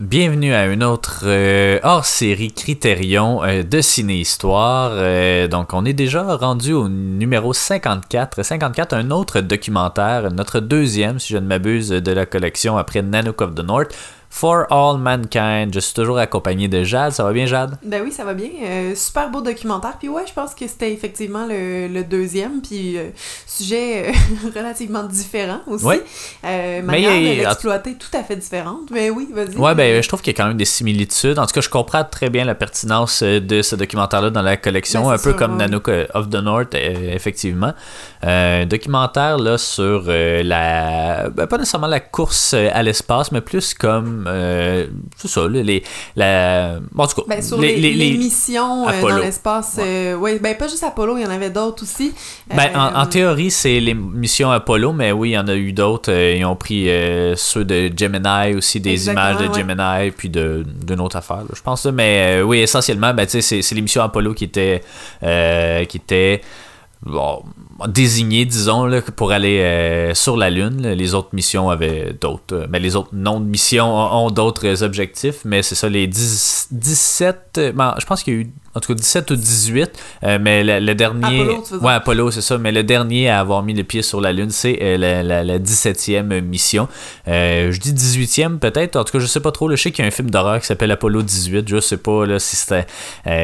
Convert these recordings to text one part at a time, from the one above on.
Bienvenue à une autre euh, hors-série Critérion euh, de Ciné-Histoire. Euh, donc, on est déjà rendu au numéro 54. 54, un autre documentaire, notre deuxième, si je ne m'abuse, de la collection après Nanook of the North. For All Mankind. Je suis toujours accompagné de Jade. Ça va bien, Jade? Ben oui, ça va bien. Euh, super beau documentaire. Puis ouais, je pense que c'était effectivement le, le, deuxième. Puis euh, sujet euh, relativement différent aussi. Oui. Manière mais, de l'exploiter tout à fait différente. Mais oui, vas-y. Ouais, ben je trouve qu'il y a quand même des similitudes. En tout cas, je comprends très bien la pertinence de ce documentaire-là dans la collection. Ben, un peu comme Nanook of the North, effectivement. Un documentaire là sur la... Ben, pas nécessairement la course à l'espace, mais plus comme euh, c'est ça, les, la, bon, en tout cas, ben, sur les, les, missions euh, dans l'espace. Euh, ouais. ben pas juste Apollo, il y en avait d'autres aussi. Ben, en, théorie, c'est les missions Apollo, mais oui, il y en a eu d'autres. ils ont pris ceux de Gemini aussi, des images de Gemini, puis d'une autre affaire, je pense. Mais oui, essentiellement, ben, c'est les missions Apollo qui étaient, qui étaient bon, désigné, disons, pour aller euh, sur la Lune. Les autres missions avaient d'autres. mais euh, ben, les autres noms de missions ont, d'autres objectifs, mais c'est ça, les 17. Ben, je pense qu'il y a eu en tout cas 17 ou 18, euh, mais le, dernier. Apollo, tu ouais, Apollo, c'est ça, mais le dernier à avoir mis le pied sur la Lune, c'est euh, la, la, 17e mission. Euh, je dis 18e peut-être, en tout cas, je sais pas trop. je sais qu'il y a un film d'horreur qui s'appelle Apollo 18, je sais pas là, si c'était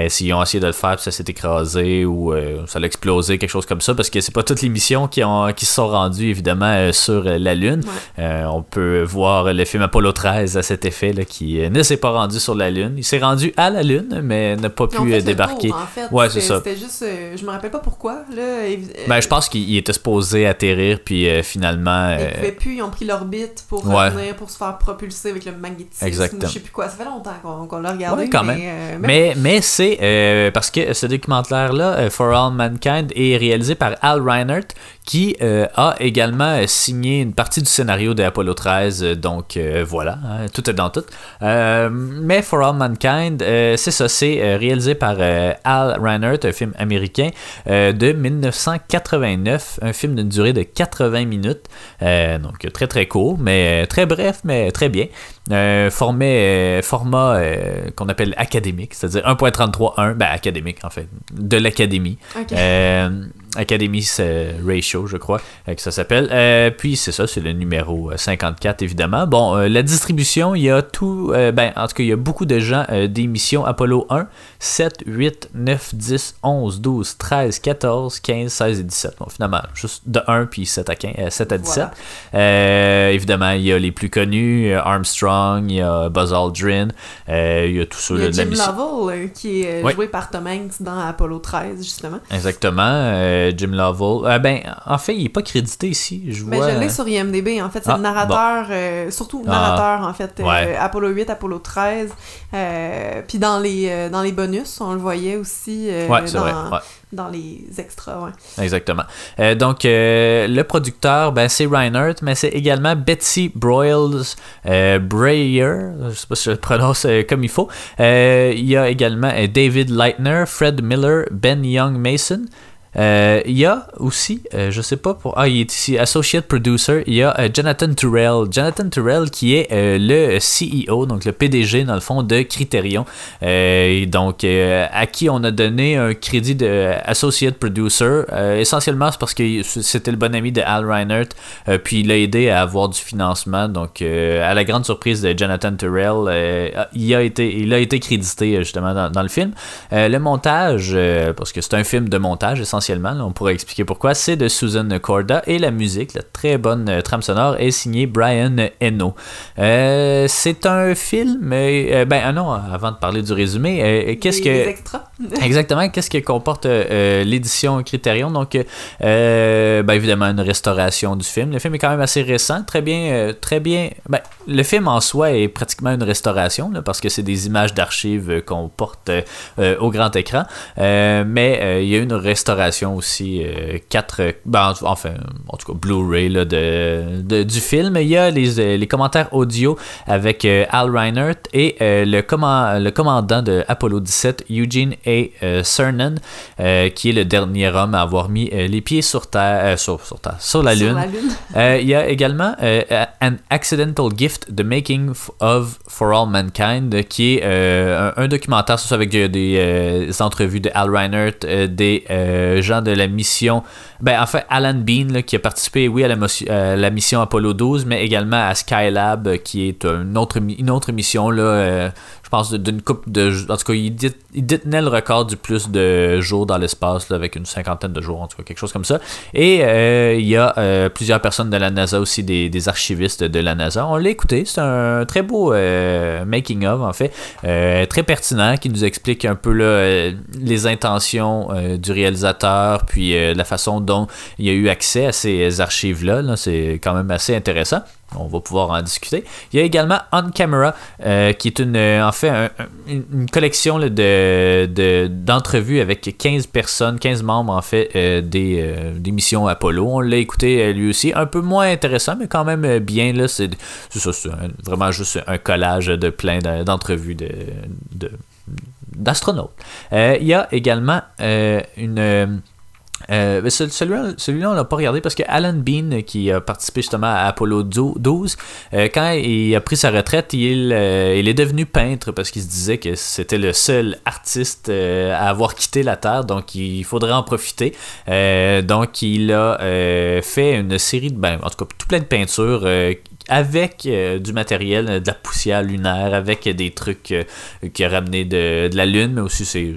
s'ils ont essayé de le faire, puis ça s'est écrasé ou ça a explosé, quelque chose comme ça, parce que c'est pas toutes les missions qui, ont, qui se sont rendues évidemment sur la Lune. on peut voir le film Apollo 13 à cet effet là, qui ne s'est pas rendu sur la Lune. Il s'est rendu à la Lune, mais n'a pas pu débarqué. en fait. Ouais, c'est ça. C'était juste, euh, je me rappelle pas pourquoi. Là, euh, ben, je pense qu'il était supposé atterrir, puis euh, finalement. Ils pouvaient plus, ils ont pris l'orbite pour revenir, pour se faire propulser avec le magnétisme. Exactement. Je sais plus quoi. Ça fait longtemps qu'on l'a regardé. quand même. Mais, mais, c'est parce que ce documentaire-là, For All Mankind, est réalisé par Al Reinert, qui a également signé une partie du scénario de Apollo 13. donc voilà, hein, tout est dans tout. mais For All Mankind, c'est ça, c'est réalisé par euh, Al Reinert, un film américain euh, de 1989, un film d'une durée de 80 minutes, euh, donc très très court, mais très bref, mais très bien. formé, format qu'on appelle académique, c'est-à-dire 1.33.1, ben académique en fait, de l'académie. Academy Ratio, je crois, que ça s'appelle. puis c'est ça, c'est le numéro 54, évidemment. Bon, la distribution, il y a tout, ben, en tout cas, il y a beaucoup de gens d'émissions Apollo 1, 7, 8, 9, 10, 11, 12, 13, 14, 15, 16 et 17. Bon, finalement, juste de 1 puis 7 à, 15, 7 à 17. Euh, évidemment, il y a les plus connus, Armstrong, il y a Buzz Aldrin, euh, il y a tout ça. Il y a Jim Lovell euh, qui est joué par Tom Hanks dans Apollo 13, justement. Exactement, Jim Lovell. ben, en fait, il n'est pas crédité ici. Je, ben, vois... je l'ai sur IMDb. En fait, c'est le ah, narrateur, surtout le ah. narrateur, en fait, Apollo 8, Apollo 13. puis dans les, dans les bonus, on le voyait aussi euh, dans, dans, les extras. Ouais. Exactement. Euh, donc, euh, le producteur, ben, c'est Reinhardt, mais c'est également Betsy Broyles Breyer, je sais pas si je le prononce comme il faut. il y a également David Leitner, Fred Miller, Ben Young Mason. Euh, il y a aussi, euh, je sais pas pour. Ah, il est ici, Associate Producer. Il y a euh, Jonathan Turrell. Jonathan Turrell qui est le CEO, donc le PDG dans le fond de Criterion. donc, à qui on a donné un crédit de Associate Producer. essentiellement, c'est parce que c'était le bon ami de Al Reinert. puis il l'a aidé à avoir du financement. Donc, à la grande surprise de Jonathan Turrell, il, a été, il a été crédité justement dans le film. le montage, parce que c'est un film de montage essentiellement on pourrait expliquer pourquoi, c'est de Susan Corda et la musique, la très bonne euh, trame sonore, est signée Brian Eno. Euh, c'est un film, euh, ben ah non, avant de parler du résumé, qu'est-ce que... Exactement, qu'est-ce que comporte l'édition Criterion? Donc, ben, évidemment, une restauration du film. Le film est quand même assez récent, très bien, très bien. Ben, le film en soi est pratiquement une restauration, parce que c'est des images d'archives qu'on porte au grand écran, mais il y a une restauration aussi, euh, quatre, ben, enfin, en tout cas, Blu-ray de, du film. Il y a les, euh, les commentaires audio avec euh, Al Reinert et le, le commandant de Apollo 17, Eugene A. Cernan, qui est le dernier homme à avoir mis les pieds sur terre, sur, sur, la Lune. il y a également An Accidental Gift, The Making of For All Mankind, qui est un, documentaire, sur avec des, entrevues de Al Reinert, des de la mission ben, en fait, Alan Bean, qui a participé, oui, à la, la, mission Apollo 12, mais également à Skylab, qui est une autre, une autre mission, là, euh, je pense, d'une coupe de. En tout cas, il, détenait le record du plus de jours dans l'espace, avec une cinquantaine de jours, en tout cas, quelque chose comme ça. Et euh, il y a euh, plusieurs personnes de la NASA aussi, des, des archivistes de la NASA. On l'a écouté, c'est un très beau euh, making-of, en fait, très pertinent, qui nous explique un peu les intentions du réalisateur, puis la façon dont il y a eu accès à ces archives-là. -là, c'est quand même assez intéressant on va pouvoir en discuter. Il y a également On Camera, euh, qui est une, euh, en fait une, collection de, d'entrevues avec 15 personnes, 15 membres en fait euh, des, des, missions Apollo. On l'a écouté lui aussi, un peu moins intéressant, mais quand même bien. Là, c'est vraiment juste un collage de plein d'entrevues de, d'astronautes. il y a également une euh, celui-là, celui on l'a pas regardé parce que Alan Bean, qui a participé justement à Apollo 12, euh, quand il a pris sa retraite, il, euh, il est devenu peintre parce qu'il se disait que c'était le seul artiste à avoir quitté la Terre, donc il faudrait en profiter. donc il a fait une série de, ben, en tout cas, tout plein de peintures avec du matériel, de la poussière lunaire, avec des trucs qu'il a ramené de, de la Lune, mais aussi c'est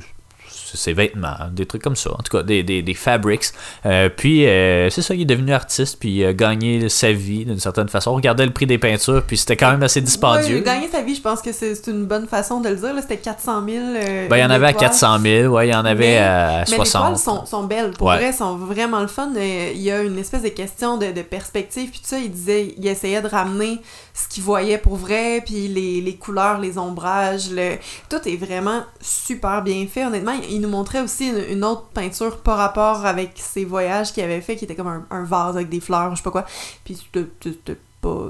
ses vêtements, des trucs comme ça. En tout cas, des, des, des fabrics. Euh, puis, euh, c'est ça, il est devenu artiste, puis il a gagné sa vie d'une certaine façon. On regardait le prix des peintures, puis c'était quand même assez dispendieux. Ouais, gagner sa vie, je pense que c'est une bonne façon de le dire. C'était 400 000. ben, il y en avait à 400 000, ouais, il y en avait à 60. Mais les toiles sont, sont belles. Pour vrai, sont vraiment le fun. Il y a une espèce de question de, de perspective, puis tout ça, il disait, il essayait de ramener ce qu'il voyait pour vrai, puis les, les, couleurs, les ombrages, le... tout est vraiment super bien fait. Honnêtement, il nous montrait aussi une, autre peinture par rapport avec ses voyages qu'il avait fait, qui était comme un, un, vase avec des fleurs, je sais pas quoi. Puis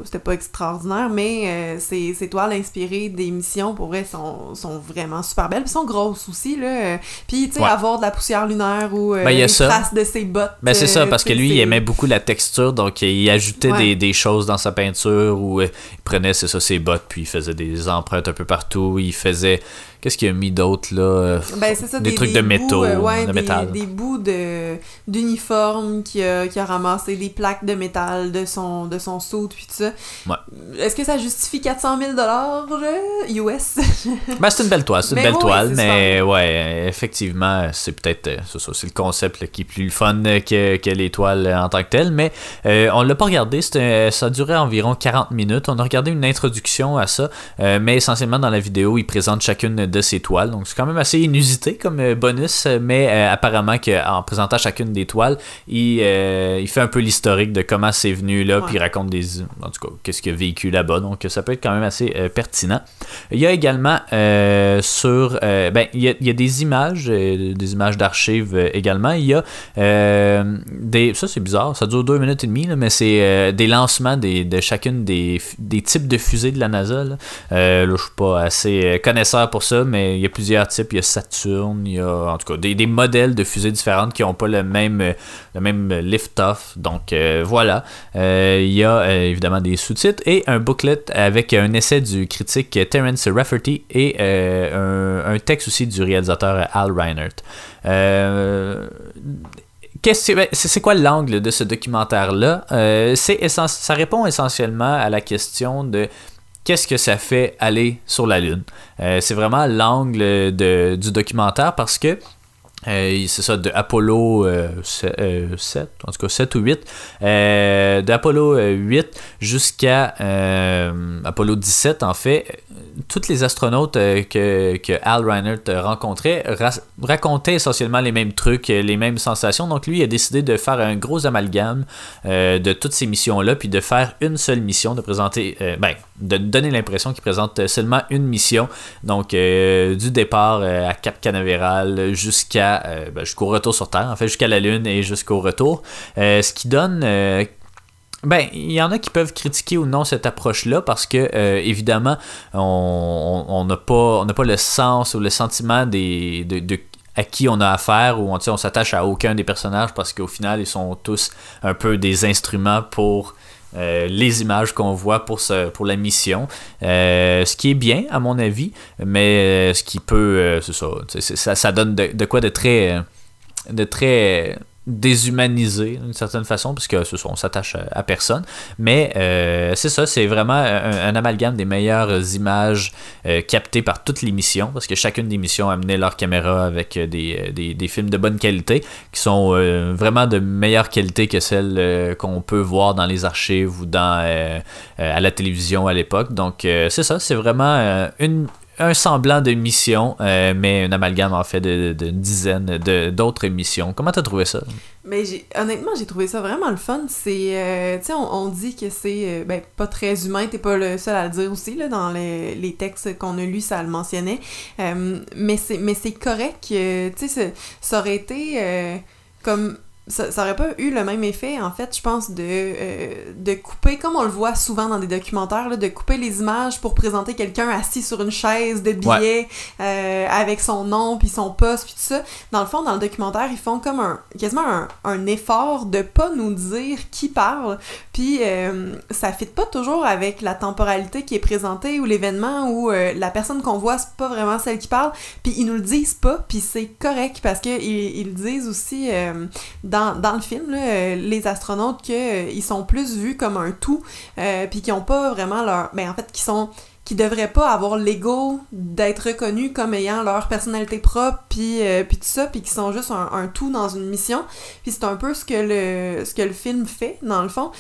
c'était pas extraordinaire, mais euh, ces, ces, toiles inspirées des missions, pour vrai, sont, sont vraiment super belles. Puis sont grosses aussi, là. Puis, tu sais, avoir de la poussière lunaire ou euh, ben, traces de ses bottes. Ben, c'est ça, euh, parce que lui, il aimait beaucoup la texture, donc il ajoutait des, des, choses dans sa peinture ou il prenait, c'est ça, ses bottes, puis il faisait des empreintes un peu partout. Il faisait Qu'est-ce qu'il a mis d'autre là? Euh, ben, ça, des, trucs de métaux, euh, de métal. Des bouts de d'uniforme qui a, qui a ramassé des plaques de métal de son de son saut puis tout ça. Est-ce que ça justifie 400 000 dollars US Ben c'est une belle toile, c'est une belle toile, mais ouais, effectivement, c'est peut-être euh, c'est le concept qui est plus fun que, que les toiles en tant que telles, mais on l'a pas regardé, ça durait environ 40 minutes. On a regardé une introduction à ça, mais essentiellement dans la vidéo, il présente chacune de ses toiles. Donc c'est quand même assez inusité comme euh, bonus, mais euh, apparemment qu'en présentant chacune des toiles, il, euh, il fait un peu l'historique de comment c'est venu là, puis il raconte des. En tout cas, qu'est-ce qu'il a vécu là-bas. Donc ça peut être quand même assez pertinent. Il y a également sur. ben, il y, a, il y, a, des images, des images d'archives également. Il y a des. Ça c'est bizarre, ça dure deux minutes et demie, mais c'est des lancements des, de chacune des, des types de fusées de la NASA. Là, là je suis pas assez connaisseur pour ça mais il y a plusieurs types. Il y a Saturn, il y a en tout cas des, modèles de fusées différentes qui n'ont pas le même, le même lift-off. Donc euh, voilà. Euh, il y a euh, évidemment des sous-titres et un booklet avec un essai du critique Terence Rafferty et un, texte aussi du réalisateur Al Reinert. Ben, c'est quoi l'angle de ce documentaire-là? ça répond essentiellement à la question de qu'est-ce que ça fait aller sur la Lune. Euh, c'est vraiment l'angle du documentaire parce que euh, c'est ça, de Apollo 7, euh, en tout cas 7 ou 8, d'Apollo 8 jusqu'à Apollo 17, en fait, tous les astronautes que, que, Al Reinert rencontrait racontaient essentiellement les mêmes trucs, les mêmes sensations. Donc lui, a décidé de faire un gros amalgame de toutes ces missions-là, puis de faire une seule mission, de présenter, ben, de donner l'impression qu'il présente seulement une mission. Donc, euh, du départ euh, à Cap Canaveral jusqu'à euh, ben, jusqu'au retour sur Terre, en fait, jusqu'à la Lune et jusqu'au retour. ce qui donne ben, il y en a qui peuvent critiquer ou non cette approche-là parce que, évidemment, on n'a pas, on pas le sens ou le sentiment des, de à qui on a affaire ou on, on s'attache à aucun des personnages parce qu'au final, ils sont tous un peu des instruments pour euh, les images qu'on voit pour, la mission. Euh, ce qui est bien, à mon avis, mais ce qui peut. c'est ça, ça, donne de, de, quoi de très. de très déshumanisé d'une certaine façon, puisque ce on s'attache à, personne. Mais euh, c'est ça, c'est vraiment un, amalgame des meilleures images euh, captées par toutes les missions, parce que chacune des missions amenait leur caméra avec des, des, films de bonne qualité, qui sont euh, vraiment de meilleure qualité que celles qu'on peut voir dans les archives ou dans à la télévision à l'époque. Donc c'est ça, c'est vraiment une un semblant de mission, euh, mais un amalgame en fait de, de, dizaines d'autres émissions. Comment t'as trouvé ça? Mais honnêtement, j'ai trouvé ça vraiment le fun. C'est, euh, on, dit que c'est euh, ben, pas très humain, t'es pas le seul à le dire aussi, là, dans les, les textes qu'on a lus, ça le mentionnait. mais c'est mais c'est correct, tu sais, ça aurait été comme ça, ça aurait pas eu le même effet, en fait, je pense, de, euh, de couper, comme on le voit souvent dans des documentaires, là, de couper les images pour présenter quelqu'un assis sur une chaise de billets euh, avec son nom, puis son poste, puis tout ça. Dans le fond, dans le documentaire, ils font comme un quasiment un, un effort de pas nous dire qui parle, puis euh, ça fit pas toujours avec la temporalité qui est présentée ou l'événement où la personne qu'on voit, c'est pas vraiment celle qui parle, puis ils nous le disent pas, puis c'est correct parce que ils, ils disent aussi dans dans, le film, euh, les astronautes, qu'ils euh, sont plus vus comme un tout, euh, puis qui ont pas vraiment leur... Ben, en fait, qui sont qui devraient pas avoir l'ego d'être reconnus comme ayant leur personnalité propre puis puis tout ça puis qui sont juste un, tout dans une mission. Puis c'est un peu ce que le ce que le film fait dans le fond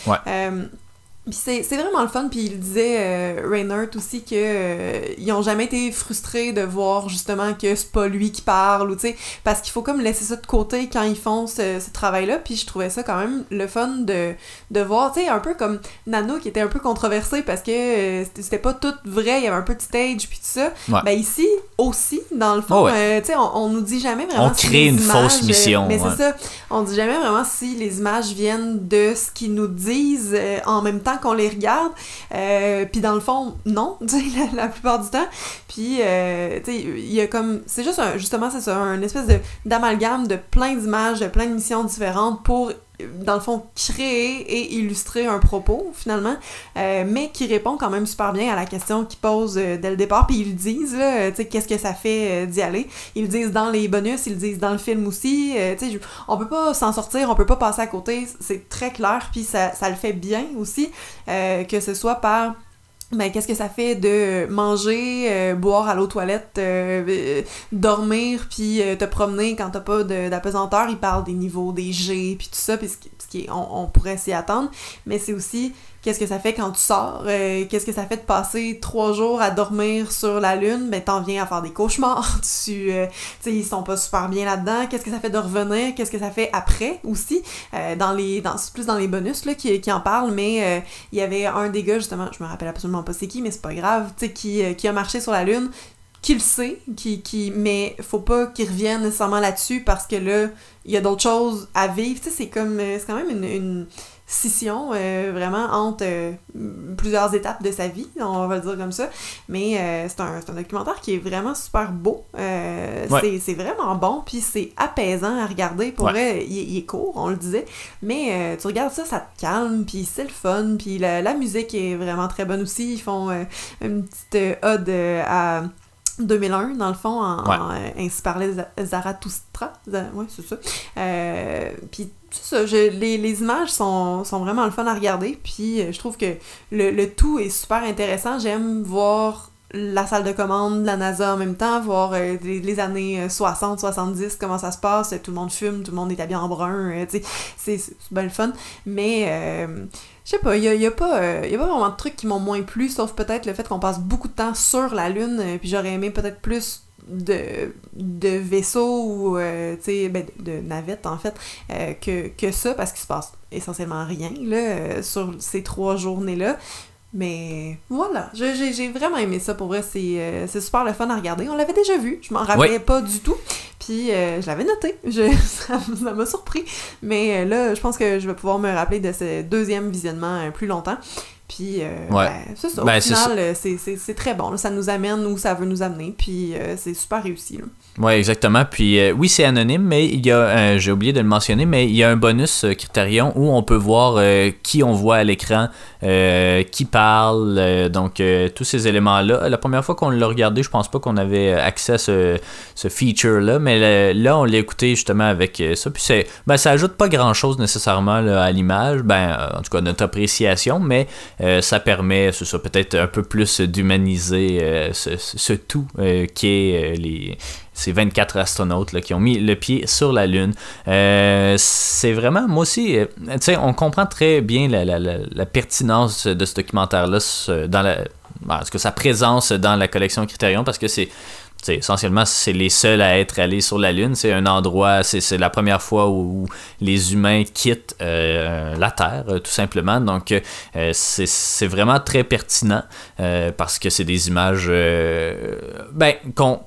c'est vraiment le fun, puis il disait, euh, Reinhardt aussi, que euh, ils ont jamais été frustrés de voir justement que c'est pas lui qui parle, ou tu sais, parce qu'il faut comme laisser ça de côté quand ils font ce, ce travail-là, puis je trouvais ça quand même le fun de, de voir, tu sais, un peu comme Nano qui était un peu controversé parce que euh, c'était pas tout vrai, il y avait un peu de stage, puis tout ça. Ben ici, aussi, dans le fond, euh, tu sais, on, on, nous dit jamais vraiment On crée une fausse mission. mais c'est ça, on dit jamais vraiment si les images viennent de ce qu'ils nous disent en même temps qu'on les regarde. Euh, puis dans le fond, non, la, plupart du temps. Puis, euh, tu sais, il y a comme. C'est juste un, justement, c'est ça, un espèce d'amalgame de, plein d'images, de plein de missions différentes pour dans le fond, créer et illustrer un propos, finalement, euh, mais qui répond quand même super bien à la question qu'ils posent dès le départ, puis ils le disent, tu sais, qu'est-ce que ça fait d'y aller. Ils disent dans les bonus, ils le disent dans le film aussi, tu sais, on peut pas s'en sortir, on peut pas passer à côté, c'est très clair, puis ça, ça le fait bien aussi, que ce soit par ben, qu'est-ce que ça fait de manger, euh, boire à l'eau toilette, euh, euh, dormir, puis te promener quand t'as pas d'apesanteur? Il parle des niveaux, des G, puis tout ça, puis ce qui, on pourrait s'y attendre. Mais c'est aussi qu'est-ce que ça fait quand tu sors, euh, qu'est-ce que ça fait de passer trois jours à dormir sur la lune, ben t'en viens à faire des cauchemars, tu, euh, sais, ils sont pas super bien là-dedans, qu'est-ce que ça fait de revenir, qu'est-ce que ça fait après aussi, euh, dans les, dans, plus dans les bonus là, qui, qui en parlent, mais il y avait un des gars justement, je me rappelle absolument pas c'est qui, mais c'est pas grave, tu sais, qui, qui a marché sur la lune, qui le sait, qui, qui, mais faut pas qu'il revienne nécessairement là-dessus parce que là, il y a d'autres choses à vivre, tu sais, c'est comme, c'est quand même une scission euh, vraiment entre euh, plusieurs étapes de sa vie, on va le dire comme ça. Mais euh, c'est un, un, documentaire qui est vraiment super beau. C'est vraiment bon, puis c'est apaisant à regarder. Pour vrai, il, est court, on le disait. Mais tu regardes ça, ça te calme, puis c'est le fun. Puis la, la, musique est vraiment très bonne aussi. Ils font une petite ode à 2001, dans le fond, en, ainsi parlait Zarathustra. Oui, c'est ça. Euh, puis, ça, les, les, images sont, sont, vraiment le fun à regarder. Puis, euh, je trouve que le, le tout est super intéressant. J'aime voir la salle de commande de la NASA en même temps, voir euh, les, années 60, 70, comment ça se passe, tout le monde fume, tout le monde est habillé en brun, euh, c'est bien le fun. Mais, euh, je sais pas, il y a, pas, y a pas vraiment de trucs qui m'ont moins plu, sauf peut-être le fait qu'on passe beaucoup de temps sur la Lune, puis j'aurais aimé peut-être plus de, de vaisseaux ou ben, de navettes en fait que, que ça parce qu'il se passe essentiellement rien là, sur ces trois journées-là. Mais voilà, j'ai vraiment aimé ça pour vrai, euh, c'est super le fun à regarder. On l'avait déjà vu, je m'en rappelais pas du tout. Puis euh, je l'avais noté, je, ça m'a surpris. Mais euh, là, je pense que je vais pouvoir me rappeler de ce deuxième visionnement plus longtemps. Puis, ben, c'est ça. Ben, au final, c'est très bon. Ça nous amène où ça veut nous amener. Puis, c'est super réussi. Oui, exactement. Puis euh, oui, c'est anonyme, mais il y a, euh, j'ai oublié de le mentionner, mais il y a un bonus euh, Criterion où on peut voir qui on voit à l'écran, qui parle, donc tous ces éléments-là. La première fois qu'on l'a regardé, je pense pas qu'on avait accès à ce, ce feature-là, mais là, on l'a écouté justement avec ça. Puis c'est, ben, ça ajoute pas grand-chose nécessairement à l'image, ben, en tout cas notre appréciation, mais ça permet, c'est ça, peut-être un peu plus d'humaniser ce, ce, tout qui est les ces 24 astronautes là, qui ont mis le pied sur la Lune. Euh, c'est vraiment, moi aussi, euh, on comprend très bien la, pertinence de ce documentaire-là, dans la, en tout cas, sa présence dans la collection Criterion, parce que c'est essentiellement, c'est les seuls à être allés sur la Lune. C'est un endroit, c'est la première fois où, les humains quittent euh, la Terre, tout simplement. Donc, c'est vraiment très pertinent parce que c'est des images ben, qu'on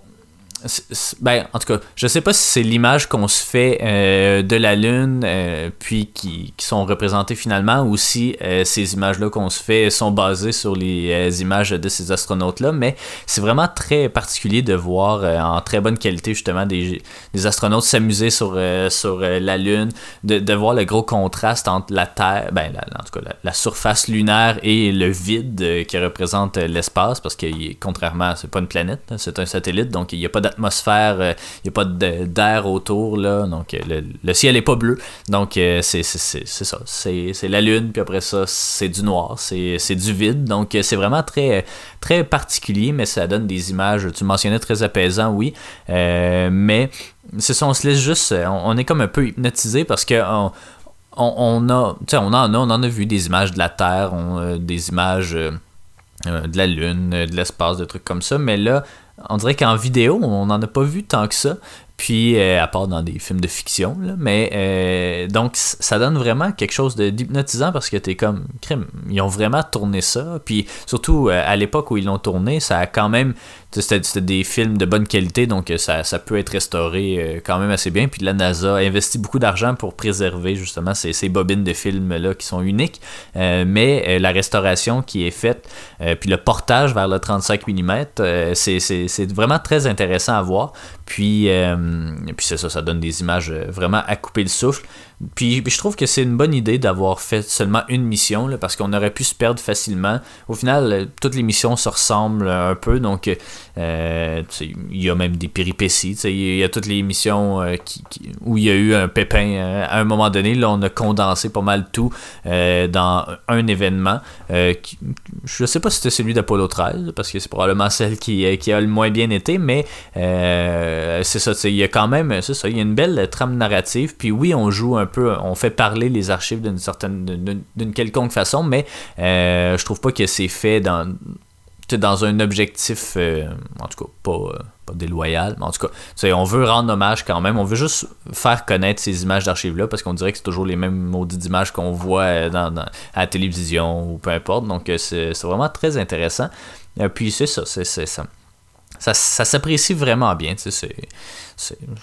ben, en tout cas, je sais pas si c'est l'image qu'on se fait euh, de la Lune, euh, puis qui, qui, sont représentées finalement, ou si euh, ces images-là qu'on se fait sont basées sur les images de ces astronautes-là, mais c'est vraiment très particulier de voir en très bonne qualité justement des, des astronautes s'amuser sur, sur la Lune, de, de, voir le gros contraste entre la Terre, ben, en tout cas, la, surface lunaire et le vide qui représente l'espace, parce que contrairement, c'est pas une planète, hein, c'est un satellite, donc il n'y a pas atmosphère, il euh, n'y a pas d'air autour, là, donc euh, le, ciel est pas bleu. Donc euh, c'est ça, c'est la lune, puis après ça, c'est du noir, c'est du vide. Donc c'est vraiment très, très particulier, mais ça donne des images, tu mentionnais très apaisant, oui, mais c'est ça, on se laisse juste, on, est comme un peu hypnotisé parce que on, on, a, on en a, on en a vu des images de la Terre, des images de la Lune, de l'espace, des trucs comme ça, mais là, on dirait qu'en vidéo, on n'en a pas vu tant que ça. Puis, euh, à part dans des films de fiction, là, mais euh, donc ça donne vraiment quelque chose d'hypnotisant parce que t'es comme, crème, ils ont vraiment tourné ça. Puis surtout euh, à l'époque où ils l'ont tourné, ça a quand même c'était des films de bonne qualité, donc ça, ça peut être restauré quand même assez bien. Puis la NASA a investi beaucoup d'argent pour préserver justement ces, ces bobines de films-là qui sont uniques. Mais la restauration qui est faite, puis le portage vers le 35 mm, c'est vraiment très intéressant à voir. Puis, puis c'est ça, ça donne des images vraiment à couper le souffle. Puis, je trouve que c'est une bonne idée d'avoir fait seulement une mission, parce qu'on aurait pu se perdre facilement. Au final, euh, toutes les missions se ressemblent un peu, donc euh, il y a même des péripéties. Il y a toutes les missions euh, qui, où il y a eu un pépin à un moment donné. Là, on a condensé pas mal tout dans un événement. Je sais pas si c'était celui d'Apollo 13, parce que c'est probablement celle qui, qui a le moins bien été, mais c'est ça, il y a quand même, ça, il y a une belle trame narrative. Puis oui, on joue un on fait parler les archives d'une certaine, d'une quelconque façon, mais euh, je trouve pas que c'est fait dans dans un objectif, euh, en tout cas pas, euh, pas déloyal, mais en tout cas, on veut rendre hommage quand même, on veut juste faire connaître ces images d'archives-là, parce qu'on dirait que c'est toujours les mêmes maudites images qu'on voit dans, à la télévision ou peu importe, donc c'est vraiment très intéressant. puis c'est ça, c'est ça. Ça, ça s'apprécie vraiment bien, c'est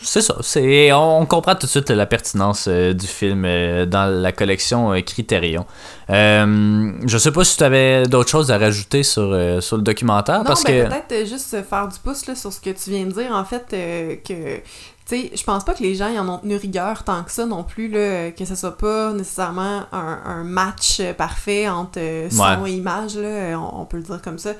c'est ça. C'est, on comprend tout de suite la pertinence euh, du film euh, dans la collection euh, Criterion. je sais pas si tu avais d'autres choses à rajouter sur, sur le documentaire. parce ben, que... peut-être juste faire du pouce là, sur ce que tu viens de dire. En fait, que tu sais, je pense pas que les gens y en ont tenu rigueur tant que ça non plus, là, que ce soit pas nécessairement un, match parfait entre son et image, là, on, peut le dire comme ça.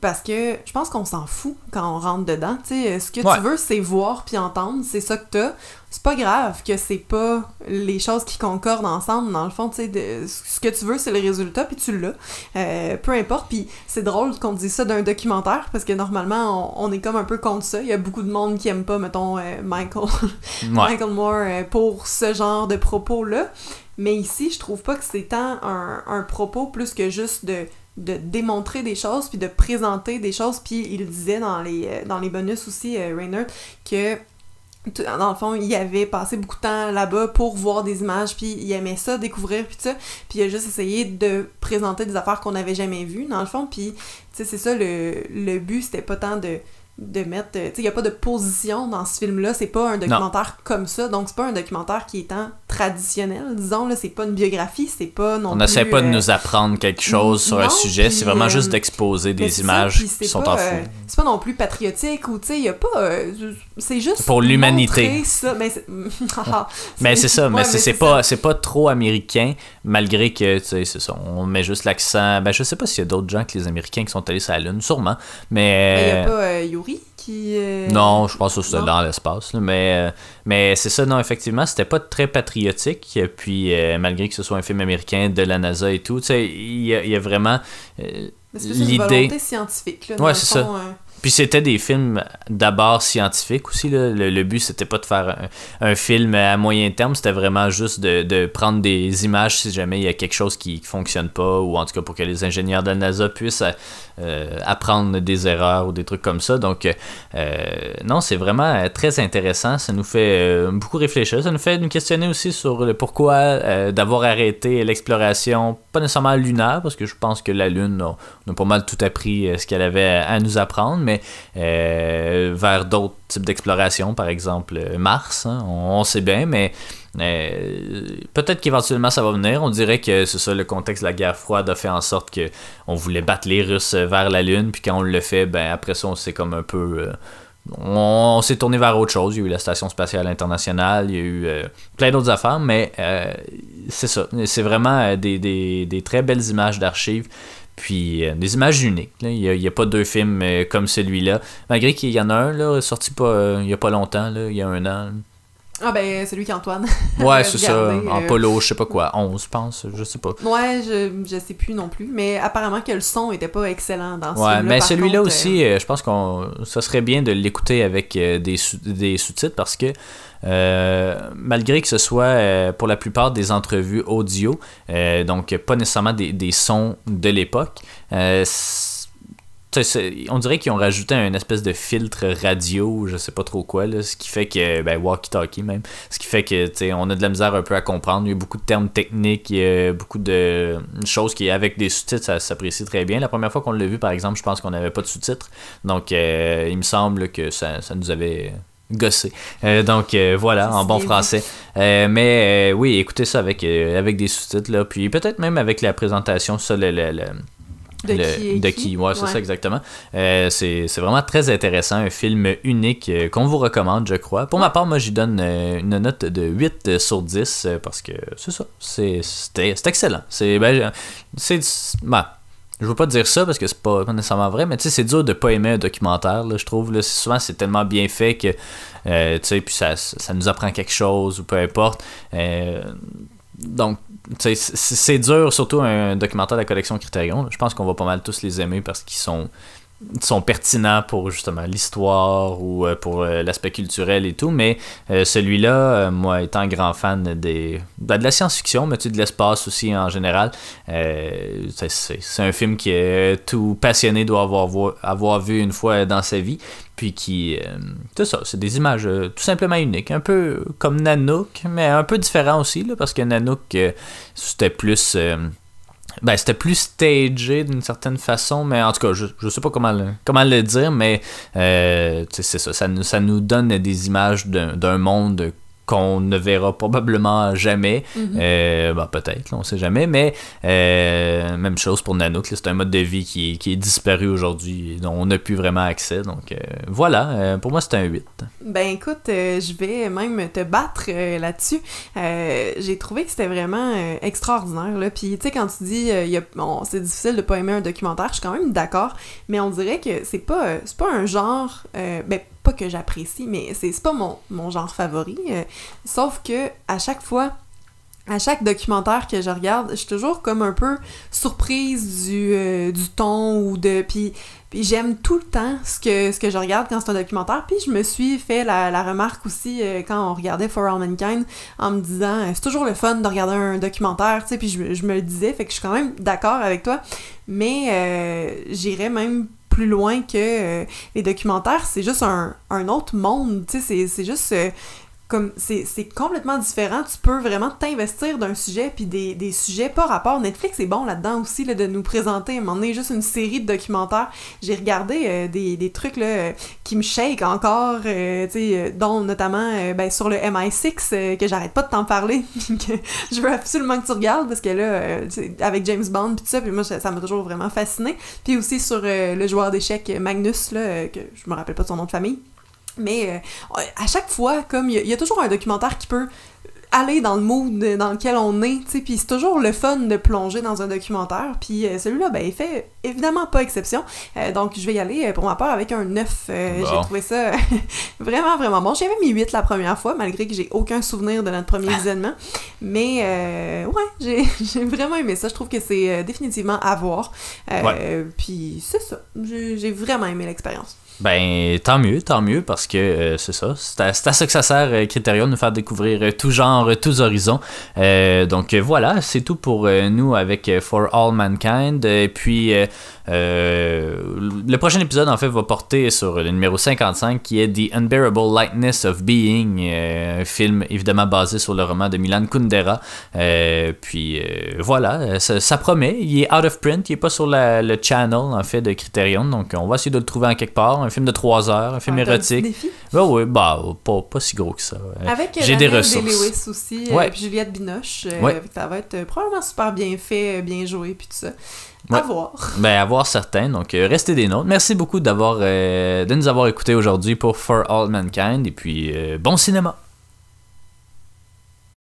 parce que je pense qu'on s'en fout quand on rentre dedans. Tu sais, ce que tu veux, c'est voir puis entendre, c'est ça que t'as. C'est pas grave que c'est pas les choses qui concordent ensemble. Dans le fond, tu sais, ce que tu veux, c'est le résultat, puis tu l'as. Euh, peu importe. Puis c'est drôle qu'on dise ça d'un documentaire, parce que normalement, on, est comme un peu contre ça. Il y a beaucoup de monde qui aime pas, mettons, euh, Michael, Michael Moore euh, pour ce genre de propos-là. Mais ici, je trouve pas que c'est tant un, un propos plus que juste de de démontrer des choses puis de présenter des choses puis il disait dans les dans les bonus aussi euh, que dans le fond, il avait passé beaucoup de temps là-bas pour voir des images, puis il aimait ça, découvrir, puis ça. Puis il a juste essayé de présenter des affaires qu'on n'avait jamais vues, dans le fond. Puis, tu sais, c'est ça, le, le but, c'était pas tant de, de mettre... Tu sais, il n'y a pas de position dans ce film-là, c'est pas un documentaire comme ça, donc c'est pas un documentaire qui est tant traditionnel, disons. Là, c'est pas une biographie, c'est pas non On n'essaie pas de nous apprendre quelque chose sur un sujet, c'est vraiment juste d'exposer des images qui sont en fou. c'est pas non plus patriotique ou, tu sais, il y a pas... c'est juste... Pour l'humanité. mais c'est... mais c'est ça, mais c'est pas, pas trop américain, malgré que, tu sais, c'est ça, on met juste l'accent... Ben, je sais pas s'il y a d'autres gens que les Américains qui sont allés sur la Lune, sûrement, mais... Il y a pas Yuri? Euh, non, je pense que c'était dans l'espace. Mais, euh, mais c'est ça, non, effectivement, c'était pas très patriotique. Puis euh, malgré que ce soit un film américain de la NASA et tout, il y, y, a vraiment l'idée. scientifique. Là, ouais, c'est ça. Puis c'était des films d'abord scientifiques aussi. Là. Le, but, c'était pas de faire un, film à moyen terme, c'était vraiment juste de, prendre des images si jamais il y a quelque chose qui, fonctionne pas, ou en tout cas pour que les ingénieurs de la NASA puissent euh, apprendre des erreurs ou des trucs comme ça. Donc, euh, non, c'est vraiment très intéressant. Ça nous fait euh, beaucoup réfléchir. Ça nous fait nous questionner aussi sur le pourquoi d'avoir arrêté l'exploration, pas nécessairement lunaire, parce que je pense que la Lune, on a pas mal tout appris ce qu'elle avait à nous apprendre mais euh, vers d'autres types d'exploration, par exemple euh, Mars, hein, on, sait bien, mais euh, peut-être qu'éventuellement ça va venir. On dirait que c'est ça, le contexte de la guerre froide a fait en sorte que on voulait battre les Russes vers la Lune, puis quand on le fait, ben après ça, on s'est comme un peu. on, s'est tourné vers autre chose. Il y a eu la Station spatiale internationale, il y a eu plein d'autres affaires, mais c'est ça. C'est vraiment des, des, très belles images d'archives. Puis euh, des images uniques. Il n'y a, pas deux films euh, comme celui-là. Malgré qu'il y en a un là, sorti pas, euh, il n'y a pas longtemps, là, il y a un an. Ah ben celui qu'Antoine. Ouais, c'est ça. En polo, je sais pas quoi, 11, je pense, je sais pas. Ouais, je, je sais plus non plus, mais apparemment que le son était pas excellent dans ce Ouais, mais celui-là aussi, je pense qu'on ça serait bien de l'écouter avec des, des sous-titres parce que euh, malgré que ce soit euh, pour la plupart des entrevues audio, euh, donc pas nécessairement des, des sons de l'époque, on dirait qu'ils ont rajouté un espèce de filtre radio, je sais pas trop quoi, là, ce qui fait que, ben, walkie-talkie même, ce qui fait que, on a de la misère un peu à comprendre. Il y a beaucoup de termes techniques, il y a beaucoup de choses qui, avec des sous-titres, ça s'apprécie très bien. La première fois qu'on l'a vu, par exemple, je pense qu'on n'avait pas de sous-titres. Donc, il me semble que ça, ça nous avait gossé. Euh, donc euh, voilà, en bon français. Euh, mais oui, écoutez ça avec, avec des sous-titres, là. Puis peut-être même avec la présentation, ça, le, le, de, qui, ouais, c'est ça exactement. c'est vraiment très intéressant, un film unique qu'on vous recommande, je crois. Pour ma part, moi, j'y donne une note de 8 sur 10 parce que c'est ça, c'est excellent. C'est ben, c'est ben, je veux pas dire ça parce que c'est pas, nécessairement vrai, mais tu sais, c'est dur de pas aimer un documentaire, là, je trouve. Là. Souvent, c'est tellement bien fait que, euh, tu sais, puis ça, ça, nous apprend quelque chose ou peu importe. Euh, donc, c'est dur, surtout un documentaire de la collection Criterion. Je pense qu'on va pas mal tous les aimer parce qu'ils sont sont pertinents pour justement l'histoire ou euh, pour euh, l'aspect culturel et tout, mais euh, celui-là, moi étant grand fan des, ben, de la science-fiction, mais tu de l'espace aussi en général, c'est un film qui est tout passionné doit avoir, avoir vu une fois dans sa vie, puis qui... c'est ça, c'est des images tout simplement uniques, un peu comme Nanook, mais un peu différent aussi, là, parce que Nanook, c'était plus ben, c'était plus stagé d'une certaine façon, mais en tout cas, je, je sais pas comment le, comment le dire, mais euh, c'est ça, ça ça nous donne des images d'un monde qu'on ne verra probablement jamais. Mhm. Euh, bah, peut-être, on sait jamais, mais euh, même chose pour Nanook. C'est un mode de vie qui, qui est disparu aujourd'hui, dont on n'a plus vraiment accès. Donc euh, voilà, pour moi c'est un 8. Ben écoute, je vais même te battre là-dessus. J'ai trouvé que c'était vraiment extraordinaire. Là. Puis tu sais, quand tu dis c'est difficile de pas aimer un documentaire, je suis quand même d'accord, mais on dirait que c'est pas, pas un genre. ben, pas que j'apprécie, mais c'est pas mon, mon, genre favori. Euh, sauf que à chaque fois, à chaque documentaire que je regarde, je suis toujours comme un peu surprise du, euh, du ton ou de. Puis, j'aime tout le temps ce que, ce que je regarde quand c'est un documentaire. Puis je me suis fait la, la remarque aussi euh, quand on regardait For All Mankind en me disant c'est toujours le fun de regarder un documentaire, tu sais. Puis je, je, me le disais, fait que je suis quand même d'accord avec toi. Mais j'irais même plus loin que euh, les documentaires, c'est juste un, autre monde, tu sais, c'est juste... Euh, comme c'est complètement différent. Tu peux vraiment t'investir d'un sujet, puis des, des, sujets pas rapport. Netflix est bon là-dedans aussi, là, de nous présenter à un moment donné juste une série de documentaires. J'ai regardé euh, des, des, trucs là, qui me shake encore, euh, sais dont notamment euh, ben, sur le MI6, que j'arrête pas de t'en parler, que je veux absolument que tu regardes, parce que là, avec James Bond, puis tout ça, puis moi, ça m'a toujours vraiment fasciné. Puis aussi sur le joueur d'échecs Magnus, là, que je me rappelle pas son nom de famille. Mais euh, à chaque fois, comme il y, a toujours un documentaire qui peut aller dans le mood dans lequel on est, tu sais, puis c'est toujours le fun de plonger dans un documentaire, puis euh, celui-là, ben, il fait évidemment pas exception, euh, donc je vais y aller pour ma part avec un 9, j'ai trouvé ça vraiment, vraiment bon, j'avais mis 8 la première fois, malgré que j'ai aucun souvenir de notre premier visionnement, mais ouais, j'ai vraiment aimé ça, je trouve que c'est définitivement à voir, puis c'est ça, j'ai vraiment aimé l'expérience. Ben, tant mieux, tant mieux, parce que euh, c'est ça. C'est à, ça que ça sert, euh, Criterion, nous faire découvrir euh, tout genre, tous horizons. donc voilà, c'est tout pour nous avec For All Mankind. Et puis, le prochain épisode, en fait, va porter sur le numéro 55, qui est The Unbearable Lightness of Being, un film évidemment basé sur le roman de Milan Kundera. puis voilà, ça, promet. Il est out of print, il n'est pas sur le channel, en fait, de Criterion. Donc on va essayer de le trouver en quelque part un film de 3 heures, un film érotique. Bah oui, bah, pas, pas, si gros que ça. Avec J'ai des ressources. Lewis aussi, euh, puis Juliette Binoche. Euh, ça va être euh, probablement super bien fait, bien joué, puis tout ça. À voir. Ben, à voir certains. Donc, restez des nôtres. Merci beaucoup d'avoir, de nous avoir écoutés aujourd'hui pour For All Mankind. Et puis, bon cinéma.